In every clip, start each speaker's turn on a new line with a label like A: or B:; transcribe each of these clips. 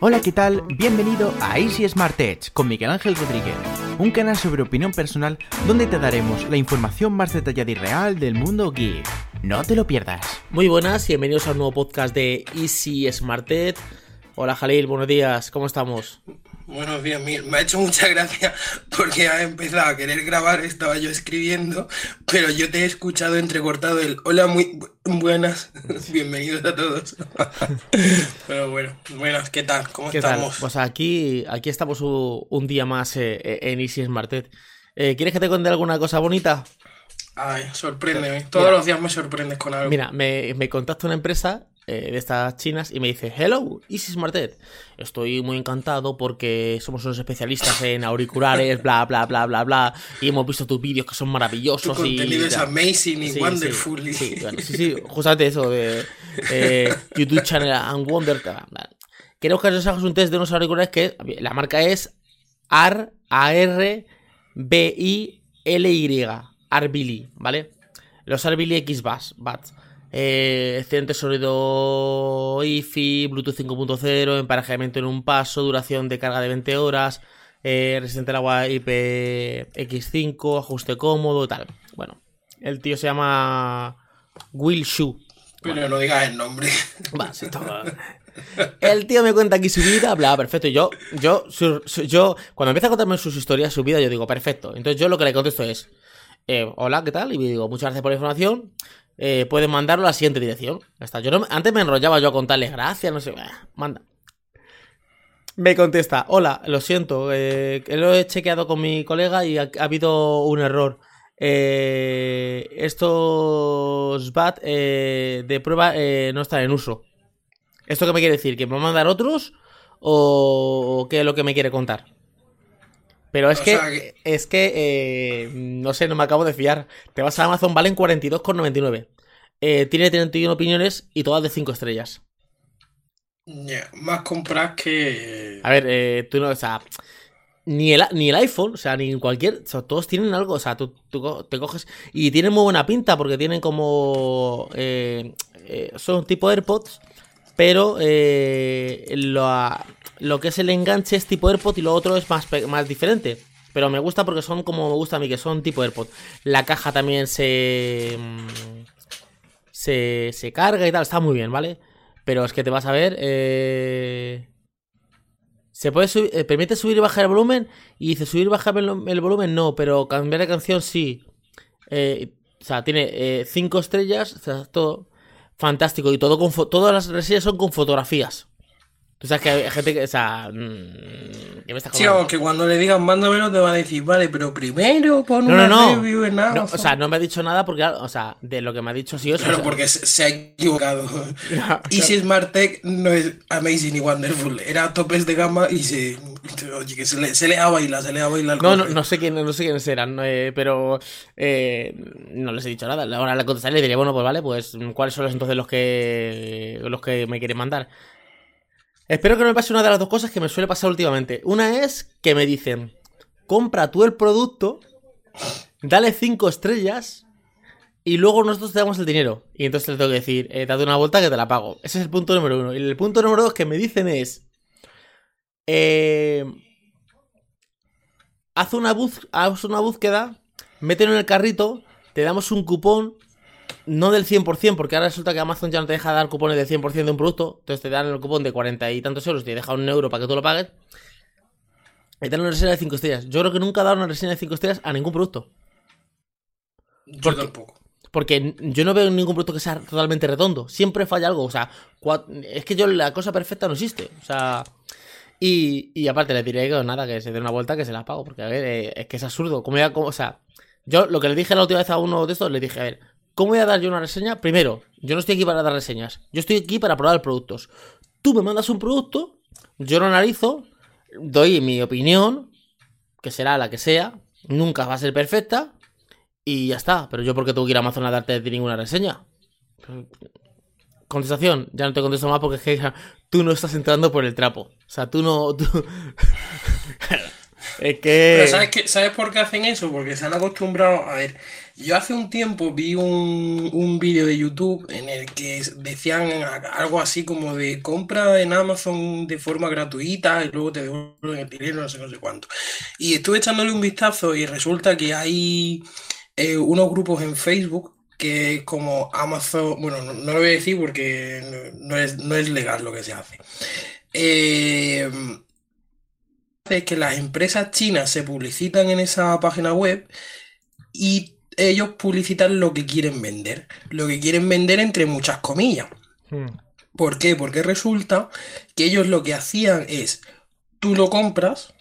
A: Hola, ¿qué tal? Bienvenido a Easy Smart Edge con Miguel Ángel Rodríguez, un canal sobre opinión personal donde te daremos la información más detallada y real del mundo geek. No te lo pierdas.
B: Muy buenas y bienvenidos a un nuevo podcast de Easy Smart Edge. Hola Jalil, buenos días, ¿cómo estamos?
C: Buenos días. Me ha hecho mucha gracia porque ha empezado a querer grabar, estaba yo escribiendo, pero yo te he escuchado entrecortado el hola, muy bu- buenas, bienvenidos a todos. Pero bueno, buenas, ¿qué tal? ¿Cómo
B: ¿Qué tal?
C: estamos?
B: Pues aquí, aquí estamos un día más eh, eh, en Easy Smart Edge. Eh, ¿Quieres que te cuente alguna cosa bonita?
C: Ay, sorpréndeme. Todos los días me sorprendes con algo.
B: Mira, me, me contacta una empresa eh, de estas chinas y me dice, hello, Easy Smart Edge. Estoy muy encantado porque somos unos especialistas en auriculares, bla, bla, bla, bla, bla. Y hemos visto tus vídeos que son
C: tu
B: maravillosos. y
C: contenido es
B: tal".
C: amazing y
B: Sí,
C: wonderful.
B: Sí,
C: y-
B: sí, bueno, sí, sí, justamente eso de eh, YouTube Channel and Wonder. Quiero que os hagas un test de unos auriculares que la marca es AR, AR, B-I-L-Y, Arbili, ¿vale? Los Arbili X Bass, Bats. Eh, excelente sonido IFI, Bluetooth 5.0, emparejamiento en un paso, duración de carga de 20 horas, eh, resistente al agua IPX5, ajuste cómodo y tal. Bueno, el tío se llama Will Shu.
C: Pero no digas el nombre.
B: Va, sí, todo. El tío me cuenta aquí su vida, bla, perfecto. Y yo, yo, su- su- yo, cuando empieza a contarme sus historias, su vida, yo digo, perfecto. Entonces yo lo que le contesto es, eh, hola, ¿qué tal? Y digo, muchas gracias por la información. Eh, pueden mandarlo a la siguiente dirección. Ya está. Yo no, antes me enrollaba yo a contarles gracias, no sé, manda. Me contesta, hola, lo siento, eh, lo he chequeado con mi colega y ha, ha habido un error. Eh, estos BAT eh, de prueba no están en uso. ¿Esto qué me quiere decir? ¿Que me va a mandar otros? ¿O qué es lo que me quiere contar? Pero es
C: O
B: que, es que, eh, no sé, no me acabo de fiar. Te vas a Amazon, valen 42,99. Eh, tiene 31 opiniones y todas de 5 estrellas.
C: Más compras que.
B: A ver, eh, tú no, o sea, ni el, ni el iPhone, o sea, ni cualquier, o sea, todos tienen algo, o sea, tú, te coges y tienen muy buena pinta porque tienen como, eh, eh, son tipo AirPods, pero eh, lo, que es el enganche es tipo AirPod y lo otro es más, más diferente. Pero me gusta porque son como me gusta a mí, que son tipo AirPod. La caja también se, mm, se, se carga y tal, está muy bien, ¿vale? Pero es que te vas a ver, eh... Se puede subir, eh, permite subir y bajar el volumen. Y dice subir y bajar el, volumen, no, pero cambiar de canción sí. Eh, o sea, tiene 5 estrellas, o sea, todo fantástico. Y todo con todas las reseñas son con fotografías. Tú sabes que hay gente que, o sea, mm, ¿qué me estás
C: Sí,
B: contando?
C: aunque cuando le digan mándamelo te va a decir, vale, pero primero pon
B: No,
C: una
B: no, no.
C: review en
B: No, o sea, no me ha dicho nada porque, o sea, de lo que me ha dicho sí o sí, o
C: Claro,
B: sea,
C: porque se, se ha equivocado.
B: Ya,
C: Easy Smart Tech no es amazing y wonderful. Era topes de gama y se. Oye, que se le, se le da a bailar, se le da a bailar.
B: No, no, no sé quién, no sé quiénes eran, no, eh, pero eh, no les he dicho nada. Ahora le contestaré y le diré, bueno, pues vale, pues cuáles son los, entonces los que los que me quieren mandar. Espero que no me pase una de las dos cosas que me suele pasar últimamente. Una es que me dicen, compra tú el producto, dale cinco estrellas y luego nosotros te damos el dinero. Y entonces le tengo que decir, eh, date una vuelta que te la pago. Ese es el punto número uno. Y el punto número dos que me dicen es, eh, haz una, haz una búsqueda, mételo en el carrito, te damos un cupón, no del 100%, porque ahora resulta que Amazon ya no te deja dar cupones del 100% de un producto, entonces te dan el cupón de 40 y tantos euros y te deja un euro para que tú lo pagues. Y te dan una reseña de 5 estrellas. Yo creo que nunca he dado una reseña de 5 estrellas a ningún producto.
C: Yo
B: porque-
C: tampoco.
B: Porque yo no veo ningún producto que sea totalmente redondo. Siempre falla algo. O sea, es que yo la cosa perfecta no existe. O sea. Y, y aparte le diré que nada, que se dé una vuelta que se la pago. Porque, a ver, eh, es que es absurdo. ¿Cómo voy a- cómo- o sea, yo lo que le dije la última vez a uno de estos, le dije, a ver, ¿cómo voy a dar yo una reseña? Primero, yo no estoy aquí para dar reseñas. Yo estoy aquí para probar productos. Tú me mandas un producto, yo lo analizo, doy mi opinión, que será la que sea. Nunca va a ser perfecta. Y ya está. Pero yo, ¿por qué tengo que ir a Amazon a darte ninguna reseña? Contestación, ya no te contesto más porque es que ya, tú no estás entrando por el trapo. O sea, tú no. tú- es que.
C: Pero ¿sabes, qué- ¿sabes por qué hacen eso? Porque se han acostumbrado. A ver, Yo hace un tiempo vi un, un vídeo de YouTube en el que decían algo así como de compra en Amazon de forma gratuita y luego te devuelven el dinero, no sé, no sé cuánto. Y estuve echándole un vistazo y resulta que hay eh, unos grupos en Facebook que como Amazon, bueno, no, lo voy a decir porque no, es, no es legal lo que se hace. Eh, es que las empresas chinas se publicitan en esa página web y ellos publicitan lo que quieren vender. Lo que quieren vender entre muchas comillas. Hmm. ¿Por qué? Porque resulta que ellos lo que hacían es, tú lo compras,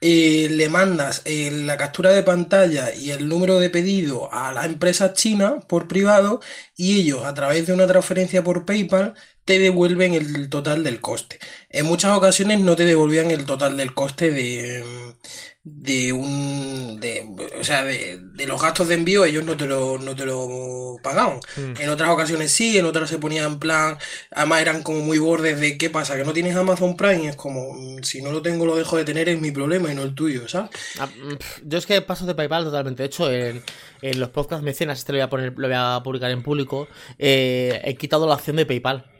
C: eh, le mandas eh, la captura de pantalla y el número de pedido a la empresa china por privado y ellos a través de una transferencia por PayPal te devuelven el total del coste. En muchas ocasiones no te devolvían el total del coste de, de un de, o sea de, los gastos de envío ellos no te lo, no te lo pagaban. Hmm. en otras ocasiones sí en otras se ponía en plan además eran como muy bordes de qué pasa que no tienes Amazon Prime es como mm, si no lo tengo lo dejo de tener es mi problema y no el tuyo ¿sabes?
B: Ah, mm, yo es que paso de PayPal totalmente. De hecho en, los podcasts mecenas este lo voy a poner lo voy a publicar en público eh, he quitado la opción de PayPal.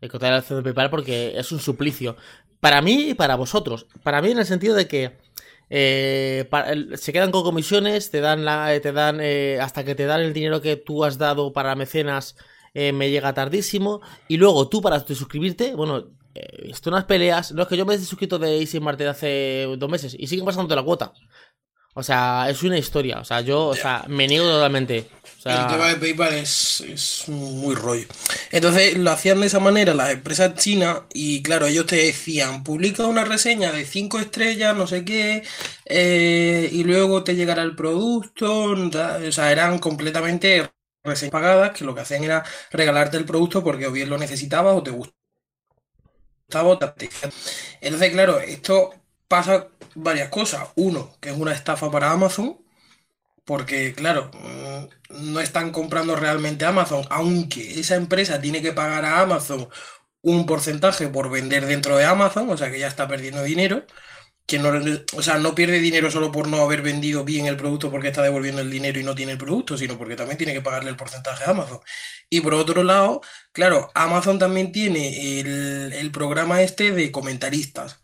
B: He quitado la opción de PayPal porque es un suplicio. Para mí y para vosotros. Para mí en el sentido de que eh, se quedan con comisiones, te dan la, eh, te dan eh, hasta que te dan el dinero que tú has dado para mecenas, me llega tardísimo. Y luego tú para suscribirte, bueno, esto unas peleas. No es que yo me he suscrito de Easy Marte hace dos meses y siguen pasando la cuota. O sea, es una historia. O sea, yo, o sea, me niego totalmente.
C: El tema de PayPal es, muy rollo. Entonces lo hacían de esa manera las empresas chinas y claro, ellos te decían, publica una reseña de 5 estrellas, no sé qué, eh, y luego te llegará el producto. O sea, eran completamente reseñas pagadas que lo que hacían era regalarte el producto porque o bien lo necesitabas o te gustaba o Entonces, claro, esto pasa varias cosas. Uno, que es una estafa para Amazon porque, claro, mm, no están comprando realmente Amazon, aunque esa empresa tiene que pagar a Amazon un porcentaje por vender dentro de Amazon, o sea que ya está perdiendo dinero. Que no, o sea, no pierde dinero solo por no haber vendido bien el producto porque está devolviendo el dinero y no tiene el producto, sino porque también tiene que pagarle el porcentaje a Amazon. Y por otro lado, claro, Amazon también tiene el, el programa este de comentaristas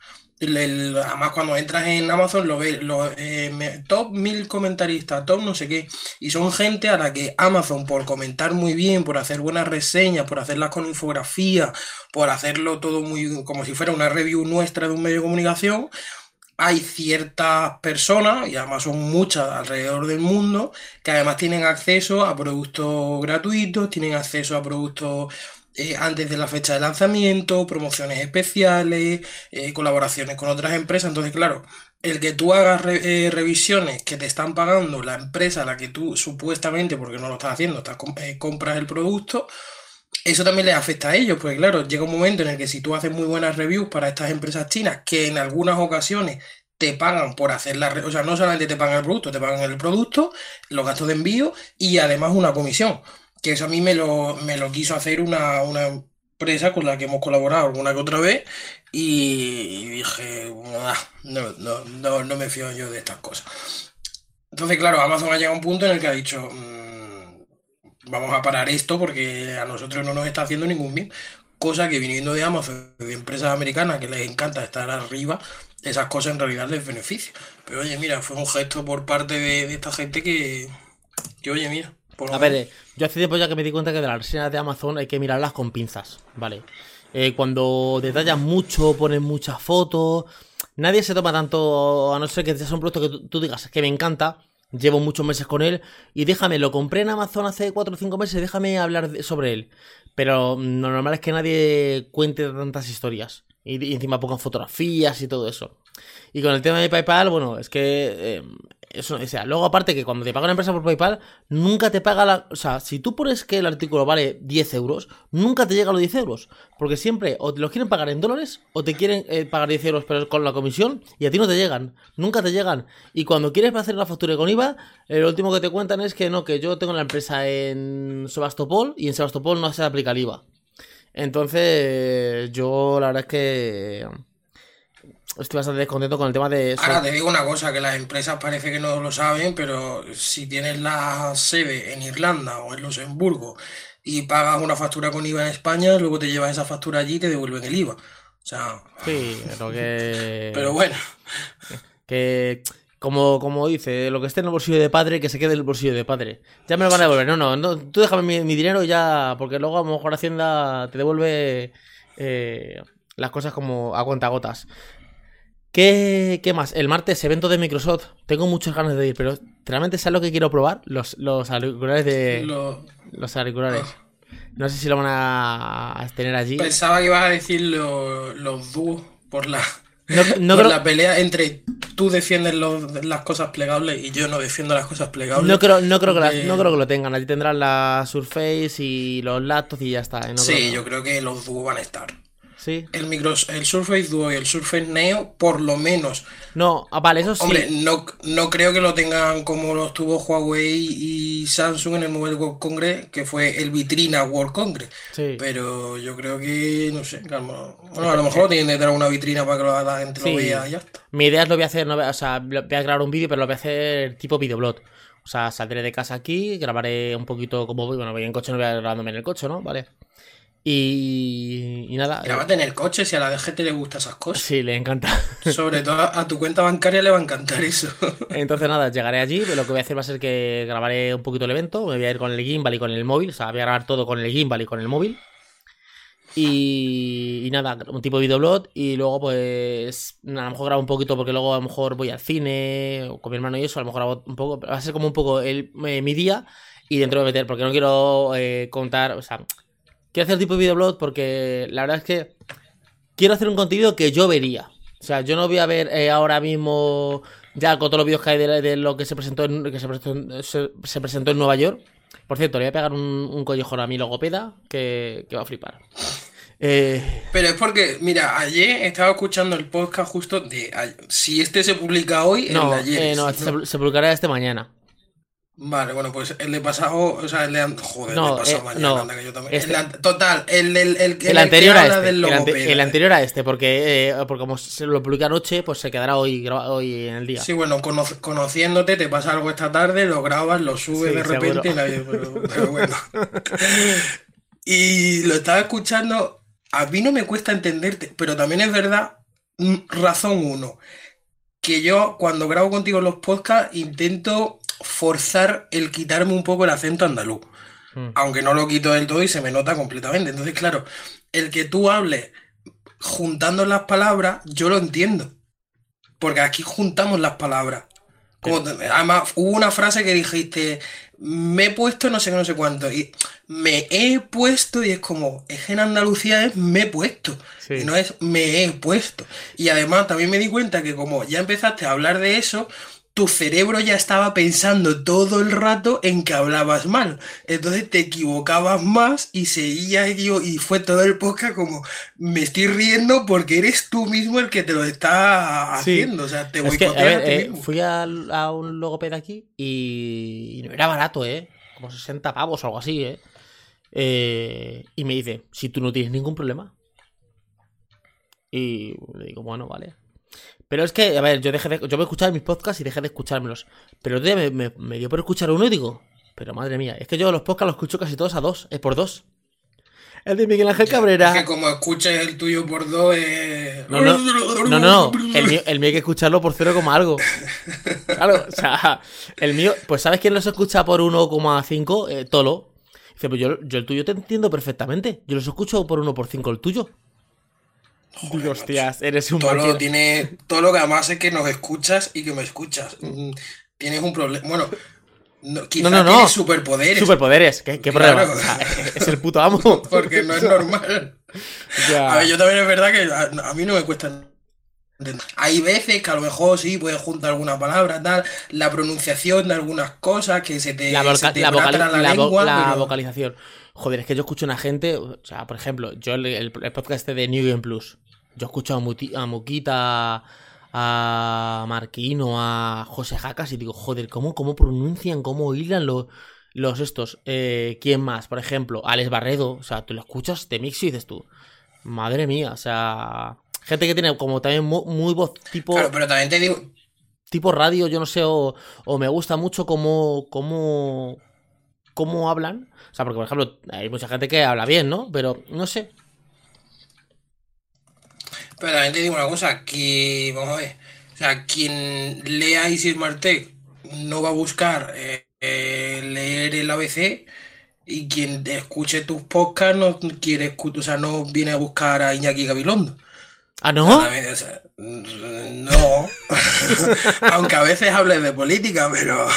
C: además, cuando entras en Amazon, lo ves, eh, top mil comentaristas, top no sé qué, y son gente a la que Amazon, por comentar muy bien, por hacer buenas reseñas, por hacerlas con infografía, por hacerlo todo muy como si fuera una review nuestra de un medio de comunicación, hay ciertas personas, y además son muchas alrededor del mundo, que además tienen acceso a productos gratuitos, tienen acceso a productos eh, antes de la fecha de lanzamiento, promociones especiales, eh, colaboraciones con otras empresas. Entonces, claro, el que tú hagas eh, revisiones que te están pagando la empresa a la que tú supuestamente, porque no lo estás haciendo, estás, compras el producto, eso también les afecta a ellos, pues claro, llega un momento en el que si tú haces muy buenas reviews para estas empresas chinas, que en algunas ocasiones te pagan por hacer la... O sea, no solamente te pagan el producto, te pagan el producto, los gastos de envío y además una comisión que eso a mí me lo, me lo quiso hacer una, empresa con la que hemos colaborado alguna que otra vez y dije, ah, no, no, no, me fío yo de estas cosas. Entonces, claro, Amazon ha llegado a un punto en el que ha dicho, mm, vamos a parar esto porque a nosotros no nos está haciendo ningún bien. Cosa que viniendo de Amazon, de empresas americanas que les encanta estar arriba, esas cosas en realidad les benefician. Pero oye, mira, fue un gesto por parte de, esta gente que, que oye, mira.
B: A ver, eh, yo hace tiempo ya que me di cuenta que de las reseñas de Amazon hay que mirarlas con pinzas, ¿vale? Eh, cuando detallan mucho, ponen muchas fotos, nadie se toma tanto, a no ser que sea un producto que tú, digas que me encanta, llevo muchos meses con él y déjame, lo compré en Amazon hace 4 o 5 meses, déjame hablar sobre él. Pero lo normal es que nadie cuente tantas historias y, encima pongan fotografías y todo eso. Y con el tema de PayPal, bueno, es que eh, eso, o sea, luego aparte que cuando te paga una empresa por PayPal, nunca te paga la... O sea, si tú pones que el artículo vale 10 euros, nunca te llega a los 10 euros. Porque siempre o te los quieren pagar en dólares o te quieren eh, pagar 10 euros pero con la comisión y a ti no te llegan. Nunca te llegan. Y cuando quieres hacer una factura con IVA, lo último que te cuentan es que no, que yo tengo la empresa en Sebastopol y en Sebastopol no se aplica el IVA. Entonces, yo la verdad es que estoy bastante descontento con el tema de...
C: Ahora te digo una cosa, que las empresas parece que no lo saben, pero si tienes la sede en Irlanda o en Luxemburgo y pagas una factura con IVA en España, luego te llevas esa factura allí y te devuelven el IVA. O sea...
B: Sí, pero que...
C: Pero bueno.
B: Que... Como, como dice, lo que esté en el bolsillo de padre, que se quede en el bolsillo de padre. Ya me lo van a devolver. No, no, no tú déjame mi, mi dinero ya, porque luego a lo mejor Hacienda te devuelve eh, las cosas como a cuentagotas. ¿Qué, ¿Qué más? El martes, evento de Microsoft. Tengo muchas ganas de ir, pero realmente ¿sabes lo que quiero probar? Los, los auriculares de...
C: Lo-
B: Los auriculares.
C: Ah.
B: No sé si lo van a, tener allí.
C: Pensaba que ibas a decir lo- los dúos por la,
B: No, no
C: por
B: creo,
C: la pelea entre tú defiendes los- las cosas plegables y yo no defiendo las cosas plegables.
B: no creo, no creo que, no creo que lo tengan. Allí tendrán la Surface y los laptops y ya está. ¿eh? No creo
C: Sí,
B: que-
C: yo creo que los dúos van a estar.
B: Sí.
C: El, micros, el Surface Duo y el Surface Neo, por lo menos.
B: No, ah, vale, eso sí.
C: Hombre, no, no creo que lo tengan como los tuvo Huawei y Samsung en el Mobile World Congress, que fue el Vitrina World Congress.
B: Sí.
C: Pero yo creo que, no sé, bueno, a lo mejor lo tienen detrás de una vitrina para que la gente
B: Sí.
C: lo vea y ya está.
B: Mi idea es lo voy a hacer, no o sea, voy a grabar un vídeo, pero lo voy a hacer tipo videoblog. O sea, saldré de casa aquí, grabaré un poquito como voy. Bueno, voy en coche, no voy a grabándome en el coche, ¿no? Vale. Y, y nada.
C: Grábate en el coche si a la DGT le gustan esas cosas.
B: sí, le encanta.
C: Sobre todo a tu cuenta bancaria le va a encantar eso.
B: Entonces nada, llegaré allí, lo que voy a hacer va a ser que grabaré un poquito el evento, me voy a ir con el gimbal y con el móvil, o sea, voy a grabar todo con el gimbal y con el móvil. Y, y nada, un tipo de videoblog y luego pues a lo mejor grabo un poquito porque luego a lo mejor voy al cine o con mi hermano y eso, a lo mejor grabo un poco, va a ser como un poco el, eh, mi día y dentro de meter, porque no quiero eh, contar, o sea, quiero hacer tipo de videoblog porque la verdad es que quiero hacer un contenido que yo vería. O sea, yo no voy a ver eh, ahora mismo ya con todos los vídeos que hay de, de lo que se presentó en, que se presentó, en- se, se presentó en Nueva York. Por cierto, le voy a pegar un, un collejón a mi logopeda que, que va a flipar. Eh,
C: Pero es porque, mira, ayer estaba escuchando el podcast justo de... Si este se publica hoy, el
B: no,
C: de ayer.
B: eh, no,
C: si
B: se, se publicará este mañana.
C: Vale, bueno, pues el de pasado, o sea, el de... Joder,
B: No,
C: el de pasado
B: eh,
C: mañana,
B: no,
C: anda, que yo también.
B: este-
C: El total, el del... El,
B: El, anterior
C: que
B: a este.
C: del
B: El, ante- el anterior a este, porque, eh, porque como se lo publica anoche, pues se quedará hoy, hoy en el día.
C: Sí, bueno, cono- conociéndote, te pasa algo esta tarde, lo grabas, lo subes
B: Sí,
C: de repente, y nadie- pero, pero bueno. Y lo estaba escuchando, a mí no me cuesta entenderte, pero también es verdad, mm, razón uno, que yo cuando grabo contigo los podcasts intento forzar el quitarme un poco el acento andaluz,
B: Mm.
C: aunque no lo quito del todo y se me nota completamente. Entonces, claro, el que tú hables juntando las palabras, yo lo entiendo. Porque aquí juntamos las palabras. Como además, hubo una frase que dijiste, me he puesto no sé qué, no sé cuánto. Y me he puesto, y es como, es en Andalucía es me he puesto.
B: Sí.
C: Y no es me he puesto. Y además también me di cuenta que como ya empezaste a hablar de eso, tu cerebro ya estaba pensando todo el rato en que hablabas mal. Entonces te equivocabas más y seguías y fue todo el podcast como me estoy riendo porque eres tú mismo el que te lo está
B: Sí.
C: haciendo. O sea, te
B: Es que, a ver,
C: a ti
B: eh,
C: mismo.
B: fui a, un logopeda aquí y, y no era barato, ¿eh? Como 60 pavos o algo así, ¿eh? Eh, Y me dice, si tú no tienes ningún problema. Y le digo, bueno, vale. Pero es que, a ver, yo dejé de, yo me escuchaba mis podcasts y dejé de escuchármelos. Pero otro día me, me- me dio por escuchar uno y digo, pero madre mía, es que yo los podcasts los escucho casi todos a dos, es por dos. El de Miguel Ángel
C: Es
B: Cabrera.
C: que como escuches el tuyo por dos, eh...
B: No, no, no, no, el mío, el mío hay que escucharlo por 0, algo. Claro, o sea, el mío, pues ¿sabes quién los escucha por 1,5? Eh, Tolo. Dice, pues yo, yo el tuyo te entiendo perfectamente. Yo los escucho por 1 por 5 el tuyo. Digo, hostias, eres un
C: Todo lo tiene, todo lo que además es que nos escuchas y que me escuchas. Mm, Tienes un problema. Bueno, no, quizá
B: No, no, no.
C: tienes superpoderes.
B: Superpoderes, ¿qué, qué
C: Claro.
B: problema? O sea, es el puto amo.
C: Porque no es normal.
B: Ya.
C: A ver, yo también es verdad que a, a mí no me cuesta. Hay veces que a lo mejor sí puedes juntar alguna palabra, tal, la pronunciación de algunas cosas que se te,
B: la, voca-
C: te
B: la
C: la
B: la vo-
C: lengua,
B: la
C: pero-
B: vocalización. Joder, es que yo escucho a una gente, o sea, por ejemplo, yo el, el- el podcast este de New Game Plus, yo escucho a, Muti- a Muquita, a Marquino, a José Jacas y digo, joder, ¿cómo, cómo pronuncian, cómo hilan los, los estos? Eh, ¿Quién más? Por ejemplo, Alex Barredo, o sea, tú lo escuchas, te mix y dices tú, madre mía, o sea, Gente que tiene como también muy, muy voz tipo,
C: Claro, pero también te digo,
B: tipo radio, yo no sé, o, o me gusta mucho cómo, cómo, cómo hablan. O sea, porque, por ejemplo, hay mucha gente que habla bien, ¿no? Pero, no sé.
C: Pero también te digo una cosa, que, vamos a ver, o sea, quien lea Easy Smart Tech no va a buscar eh, eh, leer el ABC y quien escuche tus podcasts no quiere escu- o sea, no viene a buscar a Iñaki Gabilondo.
B: Ah, ¿no?
C: También, o sea, no, aunque a veces hables de política, pero,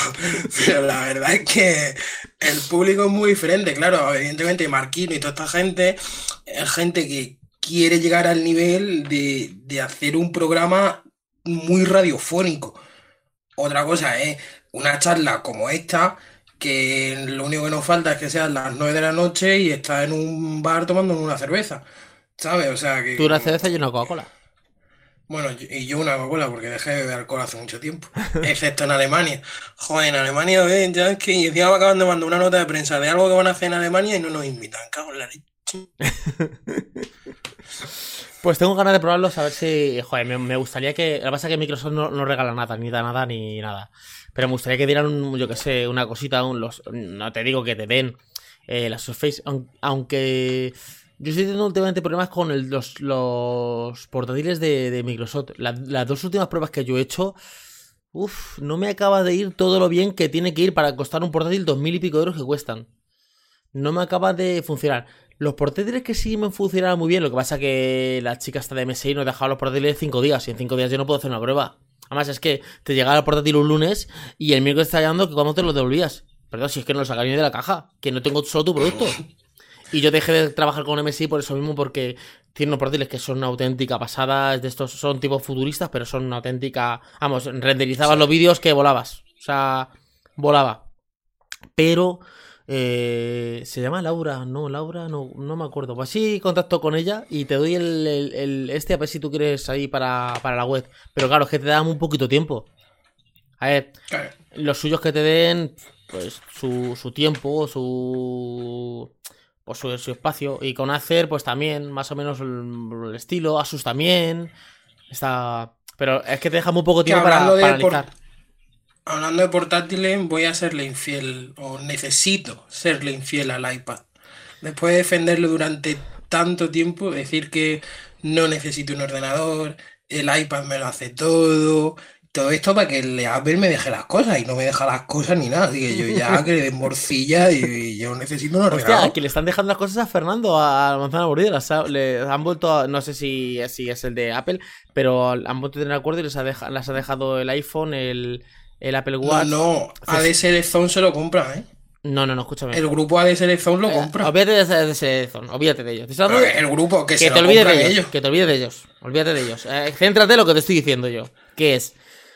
C: pero la verdad es que el público es muy diferente, claro, evidentemente Marquino y toda esta gente es gente que quiere llegar al nivel de, de hacer un programa muy radiofónico. Otra cosa es una charla como esta, que lo único que nos falta es que sean las 9 de la noche y estar en un bar tomando una cerveza, ¿sabes? O sea que...
B: Tú una cerveza y una Coca-Cola.
C: Bueno, y- y yo una Coca-Cola porque dejé de beber alcohol hace mucho tiempo, excepto en Alemania. Joder, en Alemania, ven, ya es que y encima me acaban de mandar una nota de prensa de algo que van a hacer en Alemania y no nos invitan, cago en la leche.
B: Pues tengo ganas de probarlos a ver si. Joder, me, gustaría que. Lo que pasa es que Microsoft no, regala nada, ni da nada, ni nada. Pero me gustaría que dieran, un, yo que sé, una cosita. Un, los, no te digo que te den eh, la Surface, aun- aunque. Yo estoy teniendo últimamente problemas con el- los, los portátiles de, de Microsoft. La- las dos últimas pruebas que yo he hecho. Uf, no me acaba de ir todo lo bien que tiene que ir para costar un portátil dos mil y pico euros que cuestan. No me acaba de funcionar. Los portátiles que sí me funcionaban muy bien, lo que pasa que la chica está de MSI nos dejaba los portátiles 5 días y en 5 días yo no puedo hacer una prueba. Además es que te llegaba el portátil un lunes y el miércoles está llamando que cuando te lo devolvías. Perdón, si es que no lo sacaría ni de la caja, que no tengo solo tu producto. Y yo dejé de trabajar con MSI por eso mismo, porque tienen unos portátiles que son una auténtica pasada. De estos son tipo futuristas, pero son una auténtica. Vamos, renderizabas los vídeos que volabas. O sea, volaba. Pero eh, se llama Laura, no, Laura, no, no me acuerdo. Pues sí, contacto con ella y te doy el, el- el- este a ver si tú quieres ahí para, para la web. Pero claro, es que te da un poquito tiempo. A ver, los suyos que te den, pues su, su tiempo, su, pues su, su espacio. Y con Acer, pues también, más o menos el, el estilo. Asus también. Está. Pero es que te deja muy poco tiempo para, para
C: por-
B: analizar.
C: Hablando de portátiles, voy a serle infiel, o necesito serle infiel al iPad. Después de defenderlo durante tanto tiempo, decir que no necesito un ordenador, el iPad me lo hace todo, todo esto para que el Apple me deje las cosas y no me deja las cosas ni nada. Así que yo ya que le den morcilla y, yo necesito un ordenador.
B: Hostia, que le están dejando las cosas a Fernando, a la manzana mordida. le han vuelto, a- no sé si, si es el de Apple, pero han vuelto a tener acuerdo y les ha, deja- las ha dejado el iPhone, el, el Apple
C: No,
B: Watch.
C: no, ADSL Zone se lo compra, ¿eh?
B: No, no, no, escúchame.
C: El grupo ADSL Zone lo
B: Eh,
C: compra.
B: olvídate de ese zone, olvídate de ellos.
C: El grupo que,
B: que
C: se
B: te olvides de ellos,
C: ellos.
B: que te olvides de ellos, olvídate de ellos. Eh, céntrate en lo que te estoy diciendo yo, que es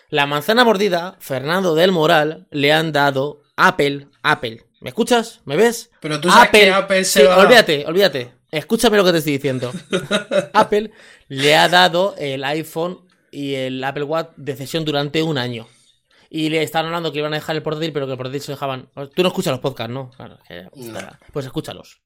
B: la manzana mordida, Fernando del Moral le han dado Apple, Apple. ¿Me escuchas? ¿Me ves?
C: Pero tú sabes que Apple se
B: Sí,
C: va-
B: olvídate, olvídate. Escúchame lo que te estoy diciendo. Apple le ha dado el iPhone y el Apple Watch de cesión durante un año. Y le están hablando que iban a dejar el portátil, pero que el portátil se dejaban. Tú no escuchas los podcasts, ¿no? Claro, que-
C: No.
B: Pues escúchalos.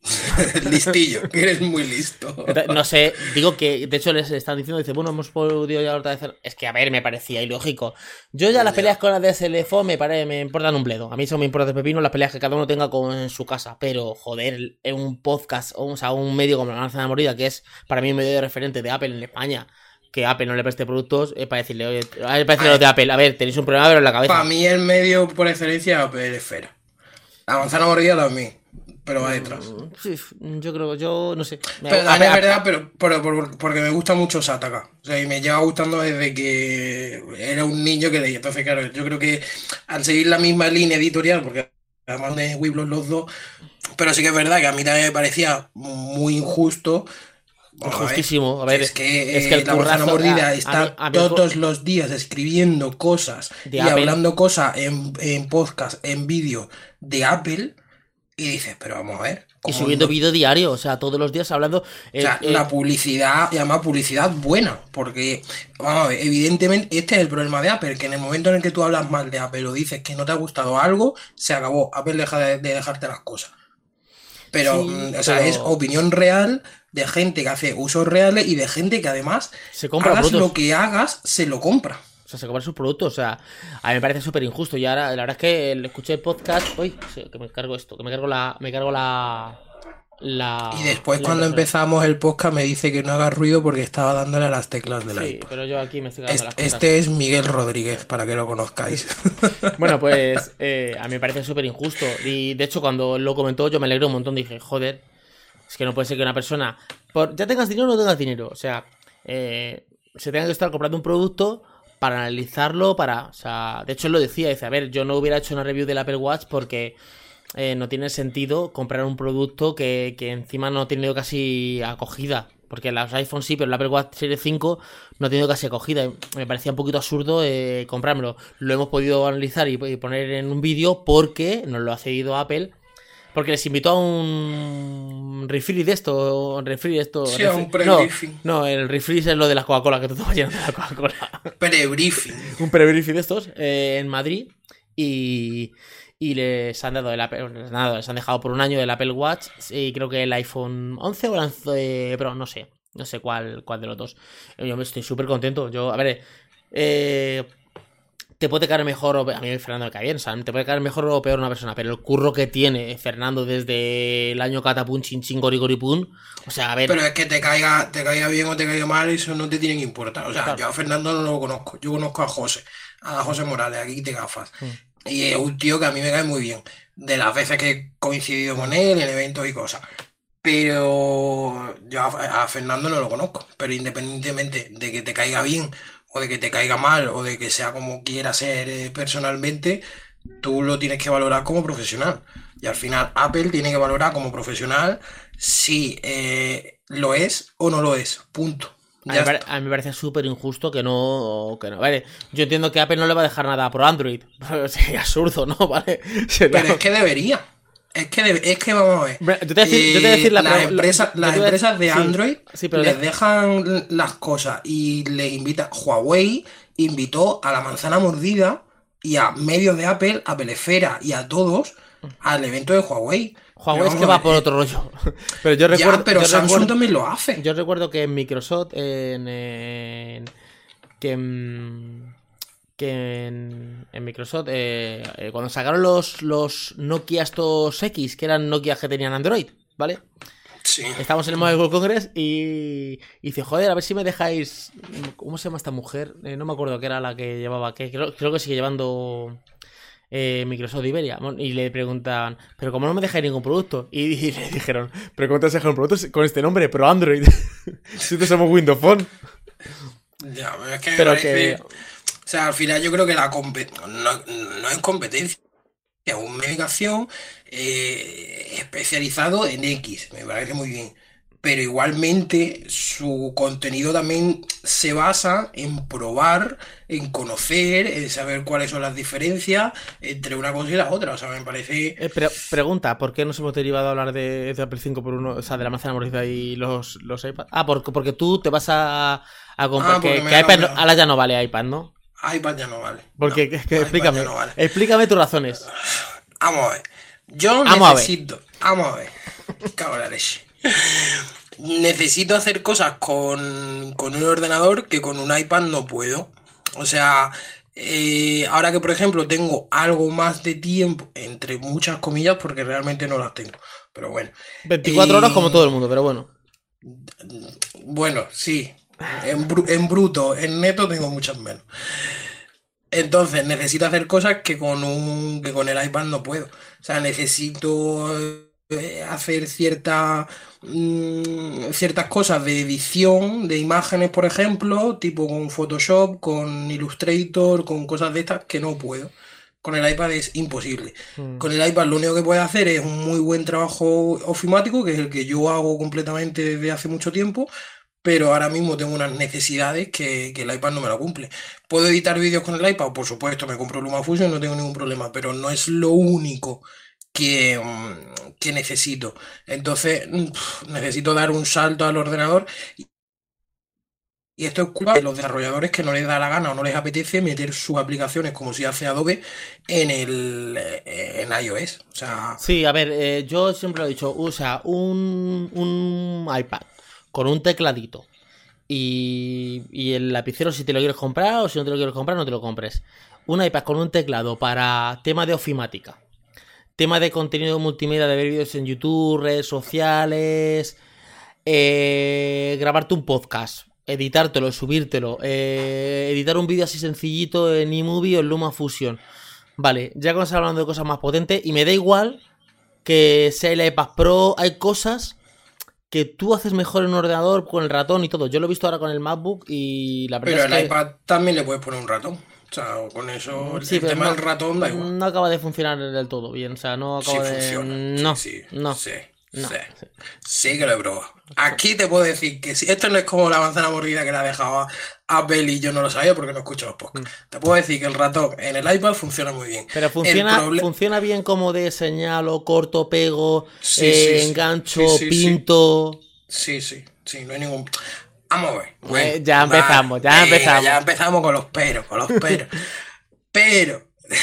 C: Listillo, que eres muy listo.
B: No sé, digo que de hecho les están diciendo, dice, bueno, hemos podido ya otra vez. hacer-". Es que a ver, me parecía ilógico. Yo ya las peleas con la DSL Phone me, pare- me importan un bledo. A mí eso me importa de pepino las peleas que cada uno tenga con, en su casa. Pero, joder, en un podcast, o, o sea, un medio como la manzana morida, que es para mí un medio de referente de Apple en España, que Apple no le preste productos, es para decirle, oye, a ver, para decirle a los de Apple, a ver, tenéis un problema pero en la cabeza.
C: Para mí el medio por excelencia es Apple Esfera. La manzana mordida también, pero va detrás.
B: Sí, yo creo, yo no sé.
C: Pero
B: a-
C: también
B: a-
C: es verdad, pero, pero por- porque me gusta mucho Sataka. O sea, y me lleva gustando desde que era un niño que leía. Entonces, claro, yo creo que al seguir la misma línea editorial, porque además de Wiblos los dos, pero sí que es verdad que a mí también me parecía muy injusto. A ver,
B: Justísimo, a ver,
C: es que,
B: es que el
C: eh, la
B: currazo-
C: mordida
B: a-
C: está
B: a
C: todos los días escribiendo cosas
B: De
C: y
B: Apple.
C: hablando cosas en, en podcast, en vídeo de Apple, y dices, pero vamos a ver.
B: Y
C: ¿cómo
B: subiendo
C: no?
B: vídeo diario, o sea, todos los días hablando. eh,
C: O sea,
B: eh,
C: la publicidad, además publicidad buena, porque, vamos a ver, evidentemente este es el problema de Apple, que en el momento en el que tú hablas mal de Apple o dices que no te ha gustado algo, se acabó, Apple deja de, de dejarte las cosas. Pero,
B: Sí,
C: mm, o sea,
B: pero-
C: es opinión real de gente que hace usos reales y de gente que además
B: Se compra
C: hagas
B: productos.
C: lo que hagas, se lo compra.
B: O sea, se compran sus productos. O sea, a mí me parece súper injusto. Y ahora, la verdad es que le escuché el podcast. Uy, sí, que me cargo esto, que me cargo la. Me cargo la. La.
C: Y después
B: la
C: cuando empezamos el podcast me dice que no haga ruido porque estaba dándole a las teclas del
B: Sí,
C: iPad.
B: pero yo aquí me estoy cargando
C: Es-
B: las.
C: Este es Miguel Rodríguez, para que lo conozcáis.
B: Bueno, pues eh, a mí me parece súper injusto. Y de hecho, cuando lo comentó, yo me alegré un montón. Dije, joder, es que no puede ser que una persona, por, ya tengas dinero o no tengas dinero, o sea, eh, se tenga que estar comprando un producto para analizarlo, para. O sea, de hecho, él lo decía, dice, a ver, yo no hubiera hecho una review del Apple Watch porque. eh, no tiene sentido comprar un producto que, que encima no ha tenido casi acogida. Porque los iPhone sí, pero el Apple Watch Series 5 no ha tenido casi acogida. Me parecía un poquito absurdo eh, comprármelo. Lo hemos podido analizar y poner en un vídeo porque nos lo ha cedido Apple. Porque les invitó a un refreeze de esto. Un refreeze de esto.
C: Sí, a un
B: no,
C: pre-briefing.
B: no, el refreeze es lo de la Coca-Cola, que tú te vas llenando de la Coca-Cola
C: Pre-briefing.
B: un pre-briefing de estos eh, en Madrid y, y les han dado el Apple, les han, dado- les han dejado por un año el Apple Watch y creo que el iPhone 11 o el 11 Pro, no sé, no sé cuál, cuál de los dos. Yo me estoy súper contento. Yo, a ver, eh, te puede caer mejor o a mí Fernando me cae bien, o sea, te puede caer mejor o peor una persona, pero el curro que tiene Fernando desde el año catapun chin chin gori gori pun, o sea, a ver,
C: Pero es que te caiga, te caiga bien o te caiga mal, eso no te tiene que importar. O sea,
B: Claro.
C: yo a Fernando no lo conozco. Yo conozco a José, a José Morales, aquí te gafas.
B: Mm.
C: Y es un tío que a mí me cae muy bien. De las veces que he coincidido con él en eventos y cosas. Pero yo a, a Fernando no lo conozco. Pero independientemente de que te caiga bien o de que te caiga mal o de que sea como quiera ser eh, personalmente, tú lo tienes que valorar como profesional. Y al final Apple tiene que valorar como profesional si eh, lo es o no lo es. Punto.
B: A mí, me pare-
C: está.
B: a mí me parece súper injusto que no, que no. Vale, yo entiendo que Apple no le va a dejar nada por Android. Sería absurdo, ¿no? Vale. Sería-
C: Pero es que debería. Es que, es que vamos a ver.
B: Yo te voy a decir, yo te voy a decir la
C: las
B: pre- la-
C: empresas, las
B: a-
C: empresas de Android
B: Sí, pero
C: les
B: de-
C: dejan las cosas y le invita. Huawei invitó a la manzana mordida y a medios de Apple, a Pelefera y a todos al evento de Huawei.
B: Huawei
C: Pero
B: es que va por otro rollo. Pero yo
C: Ya,
B: recuerdo.
C: pero
B: yo
C: Samsung
B: recuerdo-
C: también lo hace.
B: Yo recuerdo que en Microsoft, en, en- que en, que en, en Microsoft, eh, eh, cuando sacaron los, los Nokia estos X, que eran Nokia que tenían Android, ¿vale?
C: Sí.
B: Estamos en el Mobile World Congress y, y dice, joder, a ver si me dejáis... ¿Cómo se llama esta mujer? Eh, no me acuerdo que era la que llevaba, que creo, creo que sigue llevando eh, Microsoft Iberia. Y le preguntan, pero ¿cómo no me dejáis ningún producto? Y, y le dijeron, pero ¿cómo te vas a dejar un producto con este nombre? Pero Android. si te somos Windows Phone.
C: Ya, pero es que
B: Pero que-
C: O sea, al final yo creo que la no, no es competencia, es un medicación eh, especializado en X, me parece muy bien. Pero igualmente su contenido también se basa en probar, en conocer, en saber cuáles son las diferencias entre una cosa y la otra. O sea, me parece...
B: Eh, pregunta, ¿por qué nos hemos derivado a hablar de, de Apple 5 por uno, o sea, de la manzana mordida y los, los iPad? Ah, porque, porque tú te vas a, a comprar
C: Ah,
B: que, que iPad no- ahora ya no vale iPad, ¿no?
C: iPad ya no vale.
B: Porque,
C: No,
B: que- explícame,
C: ya no vale.
B: explícame tus razones.
C: Vamos a ver. Yo
B: Vamos a ver.
C: necesito. Vamos a ver. Cago en la leche. Necesito hacer cosas con, con un ordenador que con un iPad no puedo. O sea, eh, ahora que por ejemplo tengo algo más de tiempo, entre muchas comillas, porque realmente no las tengo. Pero bueno.
B: 24
C: Eh,
B: horas como todo el mundo, pero bueno.
C: Bueno, sí. En, bru- en bruto, en neto tengo muchas menos. Entonces necesito hacer cosas que con un que con el iPad no puedo. O sea, necesito eh, hacer cierta, mm, ciertas cosas de edición de imágenes, por ejemplo, tipo con Photoshop, con Illustrator, con cosas de estas que no puedo. Con el iPad es imposible.
B: Mm.
C: Con el iPad lo único que puede hacer es un muy buen trabajo ofimático, que es el que yo hago completamente desde hace mucho tiempo, pero ahora mismo tengo unas necesidades que, que el iPad no me lo cumple. ¿Puedo editar vídeos con el iPad? Por supuesto, me compro LumaFusion, no tengo ningún problema, pero no es lo único que, mm, que necesito. Entonces, mm, necesito dar un salto al ordenador Y esto es culpa de los desarrolladores que no les da la gana o no les apetece meter sus aplicaciones como si hace Adobe en el eh, en iOS. O sea,
B: Sí, a ver, eh, yo siempre lo he dicho, usa un, un iPad con un tecladito y, y el lapicero si te lo quieres comprar o si no te lo quieres comprar no te lo compres. Un iPad con un teclado para tema de ofimática, tema de contenido multimedia, de ver vídeos en YouTube, redes sociales, eh, grabarte un podcast, editártelo, subírtelo, eh, editar un vídeo así sencillito en eMovie o en LumaFusion. Vale, ya cuando estamos hablando de cosas más potentes, y me da igual que sea el iPad Pro, hay cosas que tú haces mejor en un ordenador con el ratón y todo. Yo lo he visto ahora con el MacBook y la verdad
C: pero
B: es
C: el
B: que
C: iPad también le puedes poner un ratón. O sea, con eso el,
B: Sí,
C: el tema
B: no-
C: del ratón da igual.
B: no acaba de funcionar del todo bien. O sea, no
C: Sí
B: acaba de.
C: funciona.
B: No,
C: sí,
B: no.
C: Sí,
B: no.
C: sí. Sí que lo he probado. Aquí te puedo decir que sí. Esto no es como la manzana mordida que la dejaba Apple y yo no lo sabía porque no escucho los podcasts. Te puedo decir que el ratón en el iPad funciona muy bien.
B: Mm. Pero funciona, funciona bien como de señalo, corto, pego,
C: Sí,
B: eh,
C: sí,
B: engancho,
C: Sí, sí, sí.
B: pinto.
C: Sí, sí, sí, no hay ningún. Vamos a ver.
B: Eh, ya empezamos, ya empezamos.
C: Ya empezamos con los peros, con los peros. Pero.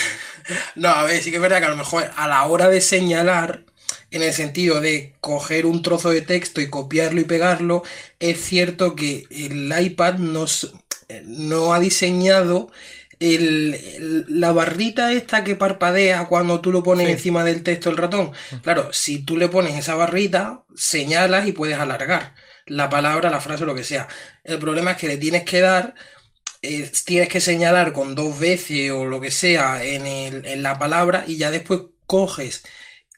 C: No, a ver, sí que es verdad que a lo mejor a la hora de señalar, en el sentido de coger un trozo de texto y copiarlo y pegarlo, es cierto que el iPad nos, no ha diseñado el- el- la barrita esta que parpadea cuando tú lo pones
B: Sí.
C: encima del texto el ratón. Claro, si tú le pones esa barrita, señalas y puedes alargar la palabra, la frase o lo que sea. El problema es que le tienes que dar, eh, tienes que señalar con dos veces o lo que sea en, el- en la palabra y ya después coges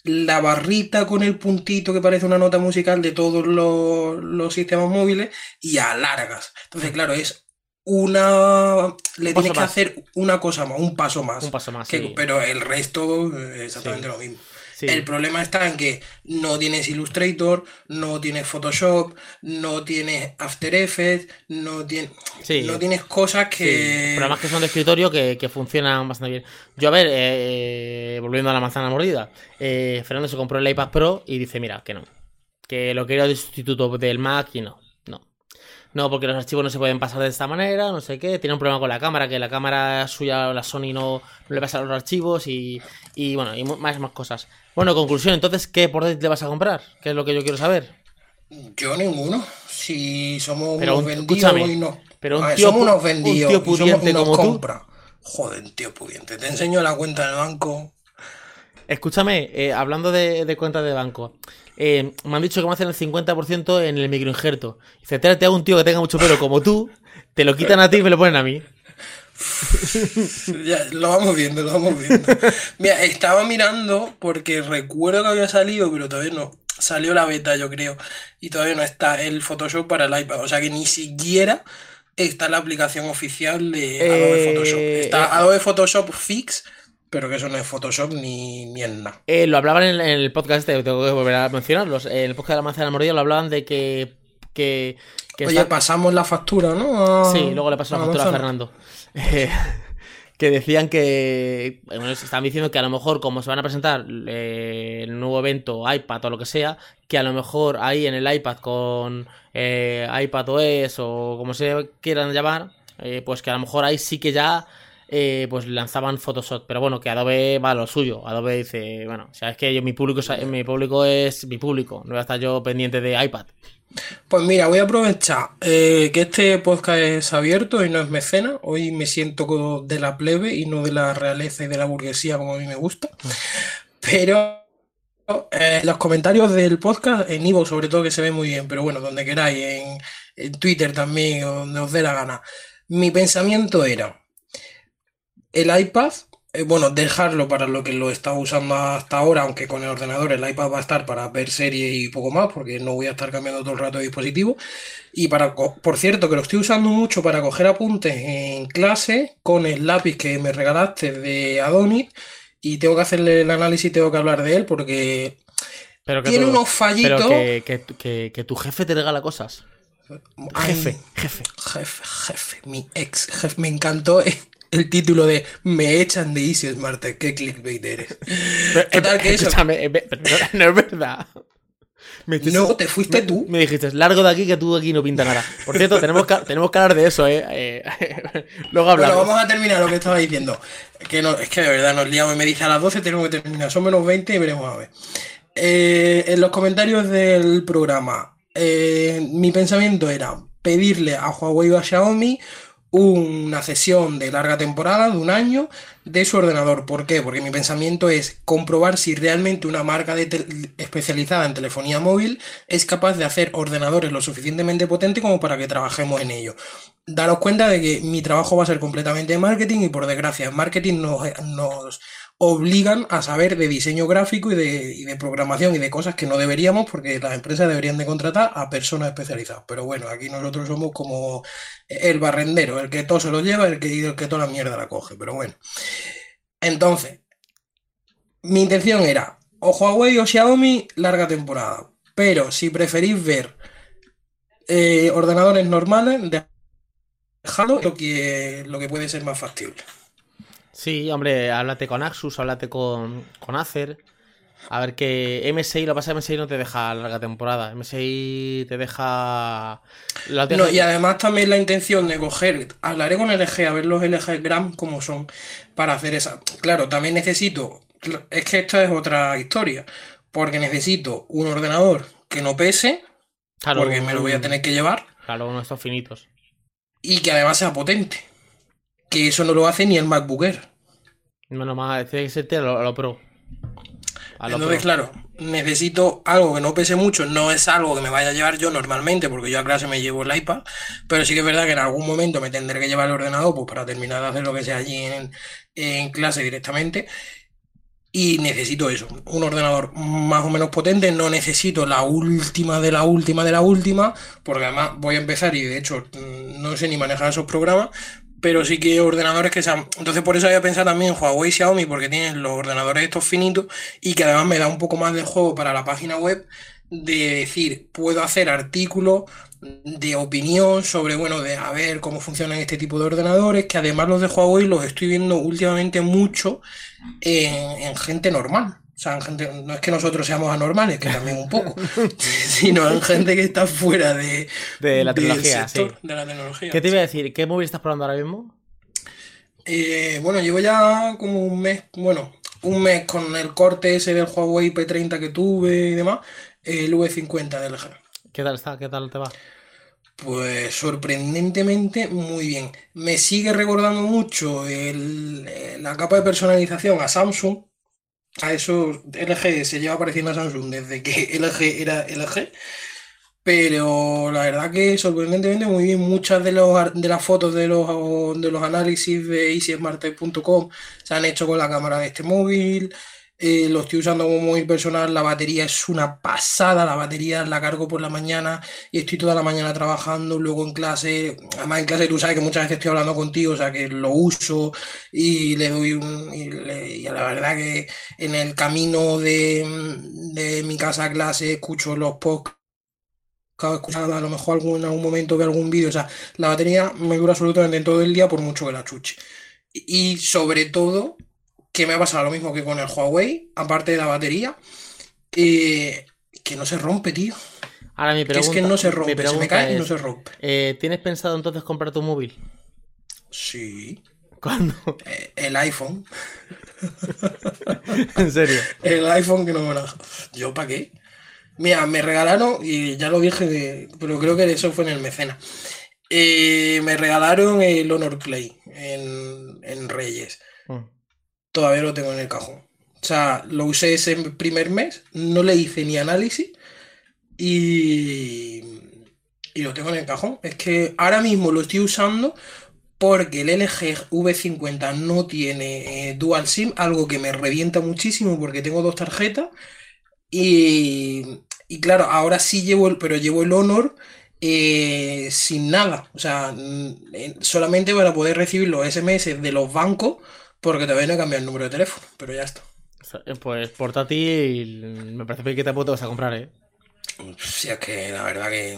C: la barrita con el puntito que parece una nota musical de todos los, los sistemas móviles y alargas. Entonces, claro, es una... Le tienes que
B: más.
C: hacer una cosa más, un paso más.
B: Un paso más,
C: que-
B: sí.
C: Pero el resto es exactamente lo mismo.
B: Sí.
C: El problema está en que no tienes Illustrator, no tienes Photoshop, no tienes After Effects, no tienes,
B: Sí.
C: no tienes cosas
B: Sí,
C: que...
B: programas que son de escritorio que, que funcionan bastante bien. Yo, a ver, eh, volviendo a la manzana mordida, eh, Fernando se compró el iPad Pro y dice, mira, que no. Que lo quería de sustituto del Mac y no. No. No, porque los archivos no se pueden pasar de esta manera, no sé qué. Tiene un problema con la cámara, que la cámara suya, la Sony, no, no le pasa los archivos y, y bueno, y más, más cosas. Bueno, conclusión, entonces, ¿qué portátil te vas a comprar? ¿Qué es lo que yo quiero saber?
C: Yo ninguno. Si somos
B: Pero
C: unos
B: un-
C: vendidos y no.
B: pero un
C: ver,
B: tío
C: somos unos
B: un
C: vendidos
B: tío
C: y somos-
B: pudiente
C: y nos
B: como tú.
C: compra. Joder, tío pudiente. Te enseño la cuenta del banco.
B: Escúchame, eh, hablando de, de cuentas de banco, eh, me han dicho que me hacen el 50% en el microinjerto. Dice, tráete a un tío que tenga mucho pelo como tú, te lo quitan a ti y me lo ponen a mí.
C: Ya, lo vamos viendo, lo vamos viendo. Mira, estaba mirando porque recuerdo que había salido, pero todavía no. Salió la beta, yo creo. Y todavía no está el Photoshop para el iPad. O sea que ni siquiera está la aplicación oficial de Adobe
B: Eh,
C: Photoshop. Está
B: eh.
C: Adobe Photoshop Fix, pero que eso no es Photoshop ni, ni es nada.
B: Eh, lo hablaban en, en el podcast este, tengo que volver a mencionarlos. En el podcast de la manzana mordida lo hablaban de que. que, que
C: Oye,
B: está-
C: pasamos la factura, ¿no? A-
B: Sí, luego le paso la factura a. Fernando. Eh, que decían que. Bueno, estaban diciendo que a lo mejor, como se van a presentar eh, el nuevo evento, iPad o lo que sea, que a lo mejor ahí en el iPad con eh, iPad OS o como se quieran llamar, eh, pues que a lo mejor ahí sí que ya. pues lanzaban Photoshop, pero bueno, que Adobe va a lo suyo. Adobe dice, bueno, o sea, es que yo, mi público mi público es mi público, no voy a estar yo pendiente de iPad.
C: Pues mira, voy a aprovechar eh, que este podcast es abierto y no es mecena. Hoy me siento de la plebe y no de la realeza y de la burguesía como a mí me gusta. Pero eh, los comentarios del podcast, en Ivo sobre todo, que se ve muy bien, pero bueno, donde queráis, en, Twitter también, donde os dé la gana. Mi pensamiento era, el iPad, eh, bueno, dejarlo para lo que lo estaba usando hasta ahora, aunque con el ordenador el iPad va a estar para ver series y poco más, porque no voy a estar cambiando todo el rato de dispositivo. Y para, por cierto, que lo estoy usando mucho para coger apuntes en clase con el lápiz que me regalaste de Adonit. Y tengo que hacerle el análisis y tengo que hablar de él porque
B: Pero que
C: tiene
B: tú-
C: unos fallitos.
B: Pero que, que, tu jefe te regala cosas. Jefe, jefe.
C: Jefe, jefe, mi ex jefe. Me encantó el título de Me echan de Easy Smart. Qué clickbait eres.
B: Pero,
C: Total,
B: eh,
C: que eso.
B: eh, pero no, no es verdad. Me dijiste-
C: No, te fuiste
B: me-
C: tú.
B: Me dijiste, largo de aquí que tú aquí no pinta nada. Por cierto, tenemos que, tenemos que hablar de eso, ¿eh? Eh, Luego
C: Bueno,
B: hablamos.
C: vamos a terminar lo que estaba diciendo. Que no, es que de verdad nos liamos y me dice a las 12 tenemos que terminar. Son menos 20 y veremos a ver. Eh, en los comentarios del programa, eh, mi pensamiento era pedirle a Huawei o a Xiaomi una cesión de larga temporada, de un año, de su ordenador. ¿Por qué? Porque mi pensamiento es comprobar si realmente una marca de especializada en telefonía móvil es capaz de hacer ordenadores lo suficientemente potentes como para que trabajemos en ello. Daros cuenta de que mi trabajo va a ser completamente de marketing y por desgracia en marketing nos, nos obligan a saber de diseño gráfico y de, y de programación y de cosas que no deberíamos porque las empresas deberían de contratar a personas especializadas. Pero bueno, aquí nosotros somos como el barrendero, el que todo se lo lleva el que, el que toda la mierda la coge. Pero bueno. Entonces, mi intención era o Huawei o Xiaomi, larga temporada. Pero si preferís ver eh, ordenadores normales, dejadlo lo que, lo que puede ser más factible.
B: Sí, hombre, háblate con Asus, háblate con, con Acer. A ver que MSI, lo que pasa MSI no te deja larga temporada. MSI te deja. la
C: No, y además también la intención de coger, hablaré con LG, a ver los LG Gram como son, para hacer esa. Claro, también necesito, es que esta es otra historia, porque necesito un ordenador que no pese,
B: Claro,
C: porque me lo voy a tener que llevar,
B: Claro, uno de estos finitos.
C: y que además sea potente. Que eso no lo hace ni el MacBook Air.
B: Menos mal, tiene que ser a lo, a lo pro. A lo
C: Entonces,
B: pro.
C: claro, necesito algo que no pese mucho. No es algo que me vaya a llevar yo normalmente, porque yo a clase me llevo el iPad. Pero sí que es verdad que en algún momento me tendré que llevar el ordenador pues, para terminar de hacer lo que sea allí en, en clase directamente. Y necesito eso, un ordenador más o menos potente. No necesito la última de la última de la última, porque además voy a empezar y de hecho mm, no sé ni manejar esos programas. Pero sí que ordenadores que sean. Entonces, por eso había pensado también en Huawei y Xiaomi, porque tienen los ordenadores estos finitos y que además me da un poco más de juego para la página web de decir, puedo hacer artículos de opinión sobre, bueno, de a ver cómo funcionan este tipo de ordenadores, que además los de Huawei los estoy viendo últimamente mucho en, en gente normal. O sea, en gente, no es que nosotros seamos anormales, que también un poco, sino en gente que está fuera de,
B: De la tecnología,
C: sector
B: sí.
C: de la tecnología.
B: ¿Qué te iba a decir? ¿Qué móvil estás probando ahora mismo?
C: Eh, bueno, llevo ya como un mes, bueno, un mes con el corte ese del Huawei P30 que tuve y demás, el V50 del LG.
B: ¿Qué tal está? ¿Qué tal te va?
C: Pues sorprendentemente muy bien. Me sigue recordando mucho el- eh, la capa de personalización a Samsung. A eso LG se lleva pareciendo a Samsung desde que LG era LG. Pero la verdad que sorprendentemente muy bien. Muchas de, los, de las fotos de los, de los análisis de easysmarttech.com se han hecho con la cámara de este móvil. Eh, lo estoy usando como móvil personal. La batería es una pasada. La batería la cargo por la mañana y estoy toda la mañana trabajando. Luego en clase, además en clase tú sabes que muchas veces estoy hablando contigo, o sea que lo uso y le doy un. Y, la verdad que en el camino de, de mi casa a clase escucho los podcasts a lo mejor algún, en algún momento veo algún vídeo, o sea, la batería me dura absolutamente todo el día por mucho que la chuche. Y sobre todo, que me ha pasado lo mismo que con el Huawei, aparte de la batería, eh, que no se rompe, tío.
B: Ahora mi
C: Que
B: pregunta,
C: es que no se
B: mi
C: rompe, se me cae y no se rompe.
B: eh, ¿tienes pensado entonces comprar tu móvil?
C: Sí,
B: ¿Cuándo?
C: eh, el iPhone,
B: en serio.
C: el iPhone que no me la... ¿Yo para qué? Mira, me regalaron, y ya lo dije, de- pero creo que eso fue en el mecena. Eh, me regalaron el Honor Play en, en Reyes.
B: Mm.
C: Todavía lo tengo en el cajón. O sea, lo usé ese primer mes, no le hice ni análisis y, y lo tengo en el cajón. Es que ahora mismo lo estoy usando porque el LG V50 no tiene eh, Dual SIM, algo que me revienta muchísimo porque tengo dos tarjetas. Y, y claro, ahora sí llevo el, pero llevo el Honor eh, sin nada. O sea, solamente para poder recibir los SMS de los bancos porque todavía no he cambiado el número de teléfono, pero ya está.
B: Pues portátil, me parece que tampoco te vas a comprar, ¿eh?
C: Si es que la verdad que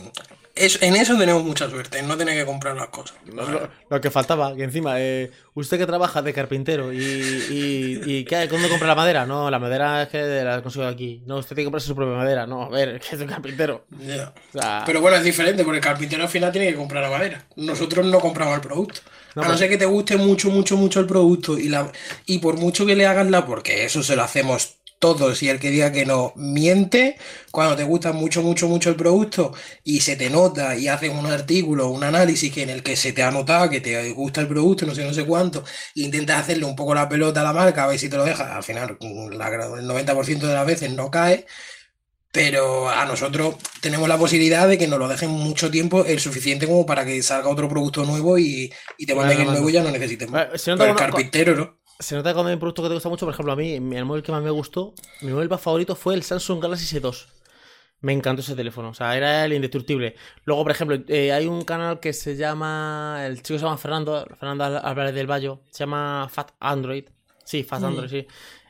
C: es, en eso tenemos mucha suerte, no tener que comprar las cosas.
B: Lo, lo- lo que faltaba, que encima, eh, usted que trabaja de carpintero y, y, y ¿qué, ¿dónde compra la madera? No, la madera es que la consigo aquí. No, usted tiene que comprarse su propia madera. No, a ver, que es un carpintero.
C: Ya.
B: O sea,
C: Pero bueno, es diferente, porque el carpintero al final tiene que comprar la madera. Nosotros no compramos el producto.
B: No,
C: a no ser que te guste mucho, mucho, mucho el producto y, la, y por mucho que le hagas la, porque eso se lo hacemos todos y el que diga que no miente, cuando te gusta mucho, mucho, mucho el producto y se te nota y haces un artículo, un análisis que en el que se te ha notado que te gusta el producto, no sé, no sé cuánto, e intentas hacerle un poco la pelota a la marca a ver si te lo deja, al final la, el 90% de las veces no cae. Pero a nosotros tenemos la posibilidad de que nos lo dejen mucho tiempo, el suficiente como para que salga otro producto nuevo y, y te manden
B: Bueno,
C: el nuevo y ya no necesitemos.
B: Bueno, si no
C: Pero el carpintero, ¿no?
B: se nota cuando hay un producto que te gusta mucho, por ejemplo, a mí, el móvil que más me gustó, mi móvil más favorito fue el Samsung Galaxy S2. Me encantó ese teléfono, o sea, era el indestructible. Luego, por ejemplo, eh, hay un canal que se llama. El chico se llama Fernando, Fernando Álvarez del Valle, se llama Fat Android. Sí, Fat
C: Mm.
B: Android, sí.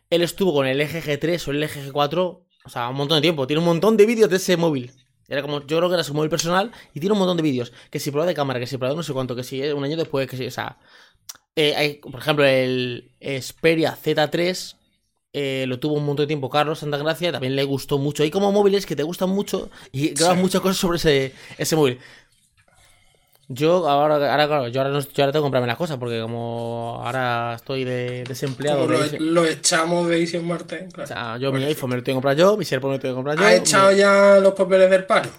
B: Él estuvo con el LG G3 o el LG G4, o sea, un montón de tiempo. Tiene un montón de vídeos de ese móvil. Era como, yo creo que era su móvil personal y tiene un montón de vídeos. Que si prueba de cámara, que si prueba de no sé cuánto, que si un año después, que si, o sea. eh, hay, por ejemplo, el Xperia Z3 eh, lo tuvo un montón de tiempo Carlos Santa Gracia, también le gustó mucho. Hay como móviles que te gustan mucho y grabas
C: Sí.
B: muchas cosas sobre ese, ese móvil. Yo ahora, ahora, claro, yo ahora, no- yo ahora tengo que comprarme las cosas porque como ahora estoy de desempleado.
C: Lo,
B: de-
C: lo echamos de Easy Marte,
B: o
C: claro.
B: sea, yo mi iPhone me lo tengo que comprar yo, mi Serpo me lo tengo que comprar yo.
C: ¿Has echado ya los papeles del paro?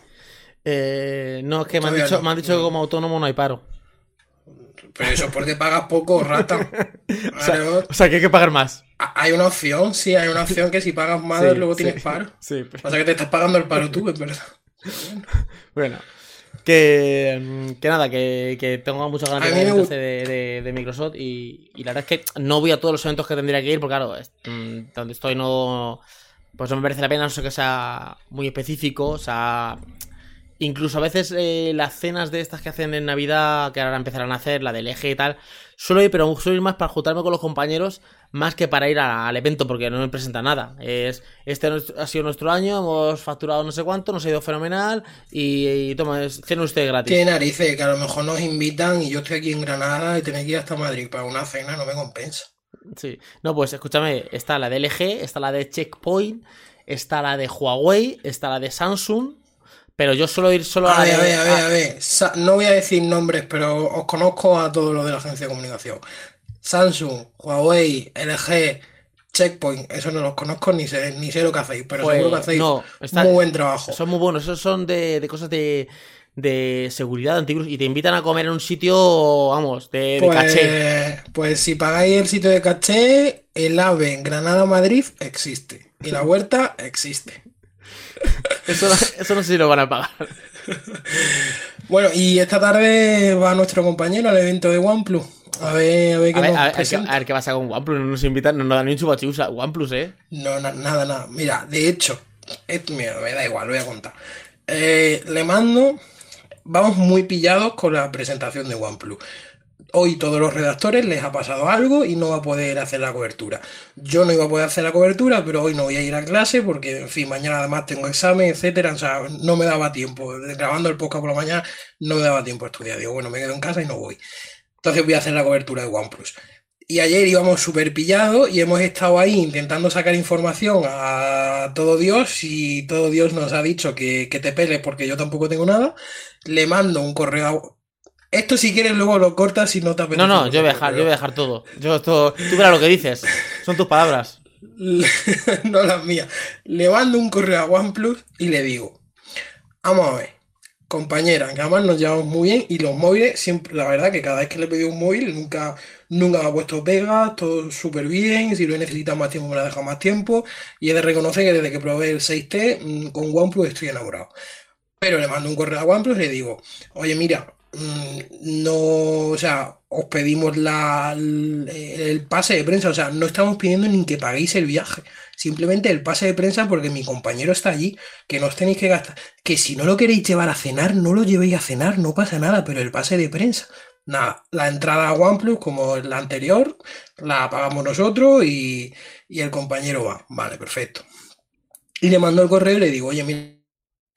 B: Eh, no, es que me han, dicho,
C: no.
B: me han dicho que como autónomo no hay paro.
C: Pero eso es porque pagas poco, rata.
B: O sea, o sea, que hay que pagar más.
C: Hay una opción, sí, hay una opción que si pagas más,
B: Sí,
C: luego
B: sí,
C: tienes paro.
B: Sí, pero-
C: Pasa que te estás pagando el paro tú, es verdad.
B: Bueno, que, mm, que nada, que, que tengo muchas ganas de
C: mí
B: ver
C: me
B: el 13 de, de- de Microsoft y, y la verdad es que no voy a todos los eventos que tendría que ir porque claro, es- mm, donde estoy no... Pues no me merece la pena, no sé que sea muy específico, o sea... Incluso a veces eh, las cenas de estas que hacen en Navidad, que ahora empezarán a hacer, la del eje y tal, suelo ir, pero suelo ir más para juntarme con los compañeros más que para ir a- al evento porque no me presenta nada. Es, este ha sido nuestro año, hemos facturado no sé cuánto, nos ha ido fenomenal y, y toma, es- cena usted gratis.
C: Tiene narices, que a lo mejor nos invitan y yo estoy aquí en Granada y tener que ir hasta Madrid para una cena no me compensa.
B: Sí. No, pues escúchame, está la de LG, está la de Checkpoint, está la de Huawei, está la de Samsung, pero yo suelo ir solo a
C: A ver, a ver, a ver, a ver. No voy a decir nombres, pero os conozco a todos los de la agencia de comunicación. Samsung, Huawei, LG, Checkpoint, eso no los conozco ni sé, ni sé lo que hacéis, pero
B: Pues,
C: seguro que hacéis
B: no, está-
C: muy buen trabajo.
B: Son muy buenos, esos son de, de cosas de, de seguridad, antivirus, y te invitan a comer en un sitio, vamos, de, de caché.
C: Pues, pues si pagáis el sitio de caché, el AVE en Granada-Madrid existe. Y la huerta existe.
B: Eso, no- eso no sé si lo van a pagar.
C: Bueno, y esta tarde va nuestro compañero al evento de OnePlus. A ver, a ver qué
B: A ver,
C: nos
B: a ver, a ver qué-
C: presenta.
B: a ver qué pasa con OnePlus, no nos invitan, no nos dan ni un chupachiusa. OnePlus, ¿eh?
C: No, na- nada, nada. Mira, de hecho, mira, me da igual, lo voy a contar. Eh, le mando, vamos muy pillados con la presentación de OnePlus. Hoy todos los redactores les ha pasado algo y no va a poder hacer la cobertura. Yo no iba a poder hacer la cobertura, pero hoy no voy a ir a clase porque, en fin, mañana además tengo examen, etcétera. O sea, no me daba tiempo. Grabando el podcast por la mañana no me daba tiempo a estudiar. Digo, bueno, me quedo en casa y no voy. Entonces voy a hacer la cobertura de OnePlus. Y ayer íbamos súper pillados y hemos estado ahí intentando sacar información a todo Dios y todo Dios nos ha dicho que, que te peles porque yo tampoco tengo nada. Le mando un correo. Esto si quieres luego lo cortas si no te apetece.
B: No, no, yo voy a dejar, yo voy a dejar todo. Yo esto, tú verás lo que dices. Son tus palabras.
C: no las mías. Le mando un correo a OnePlus y le digo, vamos a ver, compañera, que además nos llevamos muy bien y los móviles, siempre, la verdad que cada vez que le he pedido un móvil, nunca, nunca me ha puesto pegas, todo súper bien, si lo he necesitado más tiempo me lo ha dejado más tiempo y he de reconocer que desde que probé el 6T mm, con OnePlus estoy enamorado. Pero le mando un correo a OnePlus y le digo, oye, mira, no, o sea, os pedimos la, el, el pase de prensa, o sea, no estamos pidiendo ni que paguéis el viaje, simplemente el pase de prensa porque mi compañero está allí, que no os tenéis que gastar, que si no lo queréis llevar a cenar, no lo llevéis a cenar, no pasa nada, pero el pase de prensa, nada, la entrada a OnePlus como la anterior, la pagamos nosotros y, y el compañero va, vale, perfecto. Y le mando el correo y le digo, oye, mira,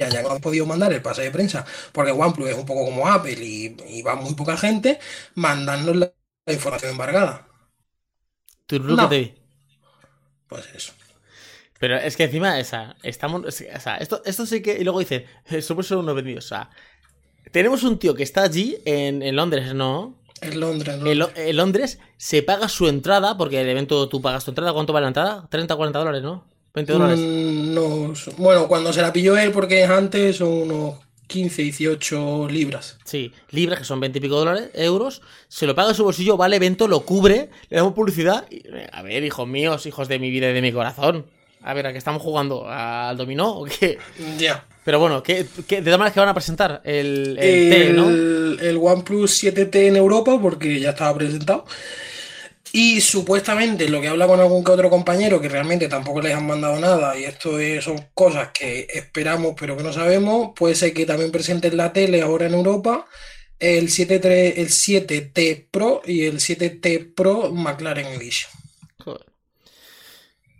C: ya no han podido mandar el pase de prensa, porque OnePlus es un poco como Apple y, va muy poca gente, mandarnos la, información embargada.
B: ¿Tú no. te?
C: Pues eso.
B: Pero es que encima, esa, estamos. O sea, esto, esto sí que. Y luego dice, somos solo unos vendidos. O sea, tenemos un tío que está allí en, Londres, ¿no?
C: En Londres,
B: En, Londres se paga su entrada, porque el evento tú pagas tu entrada. ¿Cuánto vale la entrada? 30 o 40 dólares, ¿no? 20 dólares.
C: Mm, no, bueno, cuando se la pilló él, porque es antes, son unos 15, 18 libras.
B: Sí, libras, que son 20 y pico dólares, euros. Se lo paga en su bolsillo, va al evento, lo cubre, le damos publicidad. Y, a ver, hijos míos, hijos de mi vida y de mi corazón. A ver, ¿a qué estamos jugando? ¿Al dominó o qué?
C: Ya.
B: Pero bueno, ¿qué, qué, de todas maneras que van a presentar? El, el, T, ¿no?
C: El OnePlus 7T en Europa, porque ya estaba presentado. Y supuestamente lo que habla con algún que otro compañero, que realmente tampoco les han mandado nada, y esto son cosas que esperamos pero que no sabemos, puede ser que también presenten la tele ahora en Europa, el 7 el 7T Pro y el 7T Pro McLaren Edition.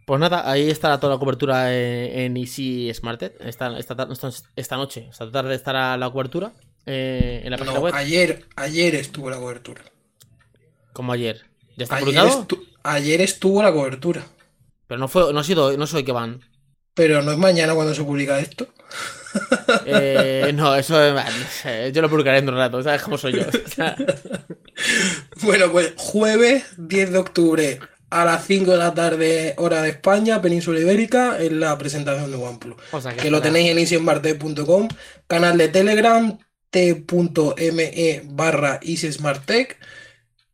B: Pues nada, ahí está toda la cobertura en, Easy Smarted. Esta, esta, esta, noche, esta tarde estará la cobertura eh, en la página web.
C: Ayer, ayer estuvo la cobertura.
B: ¿Cómo ayer? ¿Ya está
C: ayer
B: publicado?
C: ayer estuvo la cobertura.
B: Pero no fue, no ha sido, no soy que van.
C: Pero no es mañana cuando se publica esto.
B: Eh, no, eso eh, yo lo publicaré en un rato, ¿sabes cómo soy yo?
C: bueno, pues jueves 10 de octubre a las 5 de la tarde, hora de España, Península Ibérica, en la presentación de OnePlus. que, lo tenéis en isienmartech.com, canal de Telegram, t.me barra isismartech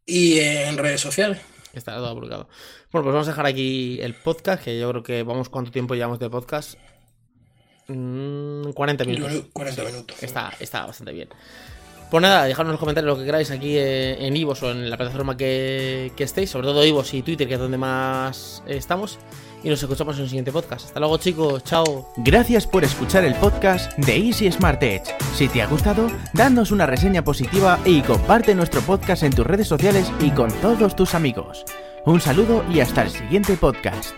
C: y en redes sociales.
B: Está todo publicado. Bueno, pues vamos a dejar aquí el podcast, que yo creo que vamos, ¿cuánto tiempo llevamos de podcast? 40 mm, minutos.
C: 40 minutos.
B: Está, está bastante bien. Pues nada, dejadnos en los comentarios lo que queráis aquí eh, en Ivos o en la plataforma que, estéis, sobre todo Ivos y Twitter, que es donde más estamos. Y nos escuchamos en el siguiente podcast. Hasta luego, chicos. Chao.
A: Gracias por escuchar el podcast de Easy Smart Edge. Si te ha gustado, danos una reseña positiva y comparte nuestro podcast en tus redes sociales y con todos tus amigos. Un saludo y hasta el siguiente podcast.